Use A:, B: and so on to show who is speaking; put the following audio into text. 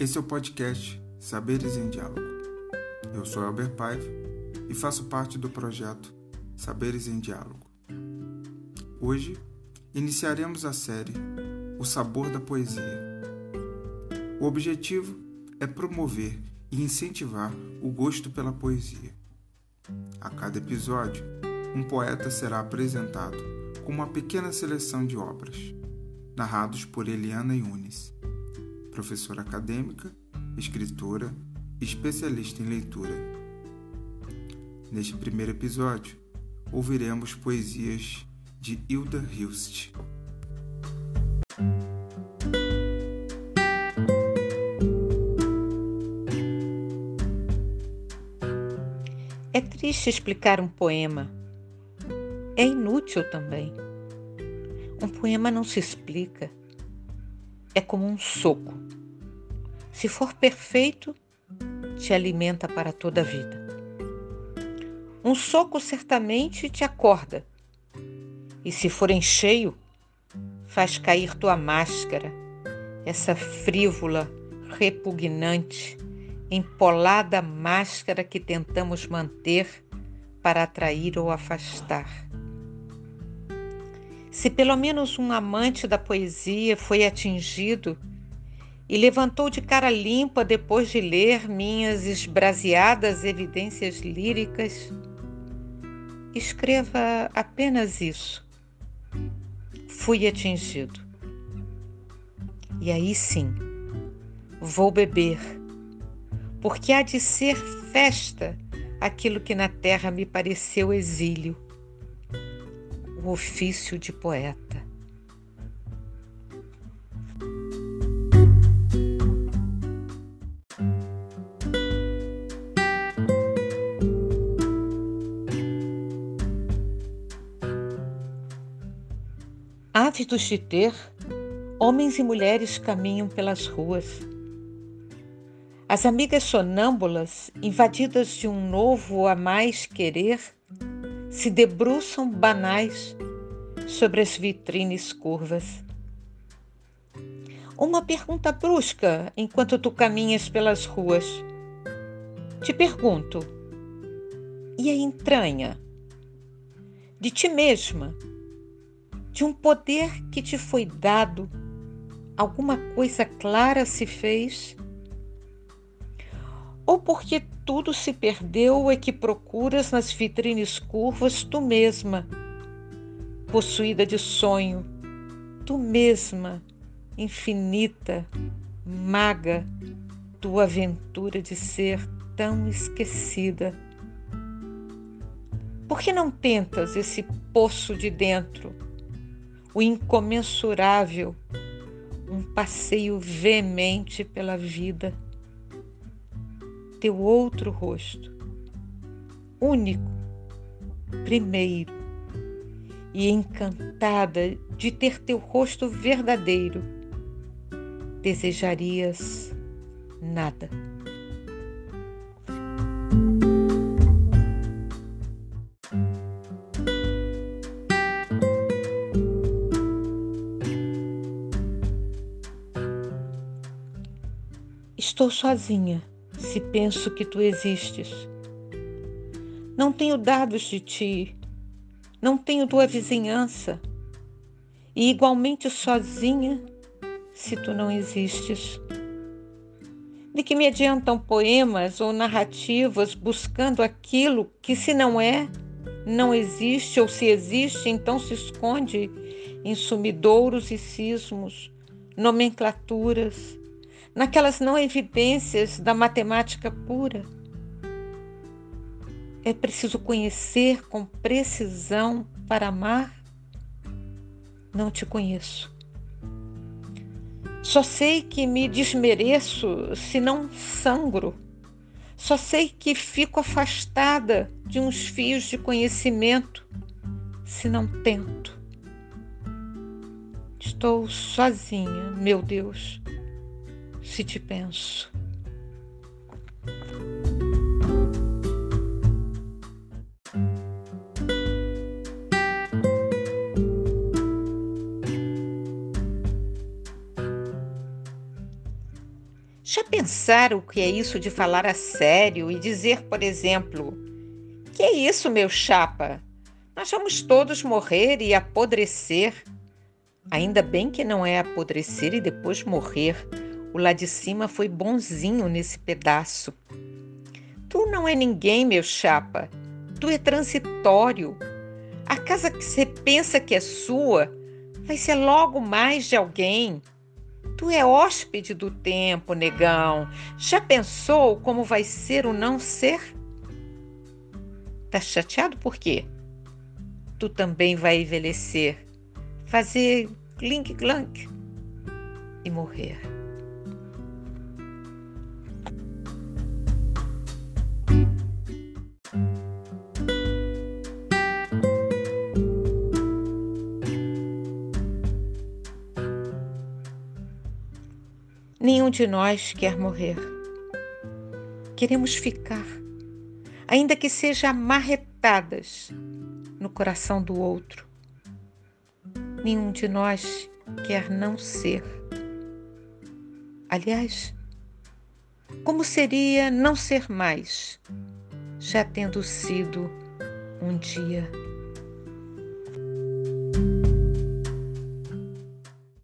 A: Esse é o podcast Saberes em Diálogo. Eu sou Elber Paiva e faço parte do projeto Saberes em Diálogo. Hoje iniciaremos a série O Sabor da Poesia. O objetivo é promover e incentivar o gosto pela poesia. A cada episódio, um poeta será apresentado com uma pequena seleção de obras, narrados por Eliana Yunis professora acadêmica, escritora e especialista em leitura. Neste primeiro episódio, ouviremos poesias de Hilda Hilst.
B: É triste explicar um poema. É inútil também. Um poema não se explica é como um soco. Se for perfeito, te alimenta para toda a vida. Um soco certamente te acorda, e se for em cheio, faz cair tua máscara, essa frívola, repugnante, empolada máscara que tentamos manter para atrair ou afastar. Se pelo menos um amante da poesia foi atingido e levantou de cara limpa depois de ler minhas esbraseadas evidências líricas, escreva apenas isso. Fui atingido. E aí sim, vou beber, porque há de ser festa aquilo que na terra me pareceu exílio o ofício de poeta. Ávidos de ter, homens e mulheres caminham pelas ruas. As amigas sonâmbulas, invadidas de um novo a mais querer, se debruçam banais sobre as vitrines curvas. Uma pergunta brusca enquanto tu caminhas pelas ruas. Te pergunto: e a entranha? De ti mesma, de um poder que te foi dado, alguma coisa clara se fez? Ou porque tudo se perdeu é que procuras nas vitrines curvas tu mesma, possuída de sonho, tu mesma, infinita, maga, tua aventura de ser tão esquecida. Por que não tentas esse poço de dentro, o incomensurável, um passeio veemente pela vida? Teu outro rosto, único, primeiro, e encantada de ter teu rosto verdadeiro, desejarias nada. Estou sozinha se penso que tu existes. Não tenho dados de ti, não tenho tua vizinhança, e igualmente sozinha se tu não existes. De que me adiantam poemas ou narrativas buscando aquilo que, se não é, não existe, ou se existe, então se esconde em sumidouros e cismos, nomenclaturas, naquelas não evidências da matemática pura. É preciso conhecer com precisão para amar? Não te conheço. Só sei que me desmereço se não sangro. Só sei que fico afastada de uns fios de conhecimento se não tento. Estou sozinha, meu Deus se te penso. Já pensaram o que é isso de falar a sério e dizer, por exemplo, que é isso, meu chapa? Nós vamos todos morrer e apodrecer. Ainda bem que não é apodrecer e depois morrer. O lá de cima foi bonzinho nesse pedaço. Tu não é ninguém, meu chapa. Tu é transitório. A casa que você pensa que é sua vai ser logo mais de alguém. Tu é hóspede do tempo, negão. Já pensou como vai ser o não ser? Tá chateado por quê? Tu também vai envelhecer, fazer clink-clank e morrer. Nenhum de nós quer morrer. Queremos ficar, ainda que seja amarretadas no coração do outro. Nenhum de nós quer não ser. Aliás, como seria não ser mais, já tendo sido um dia?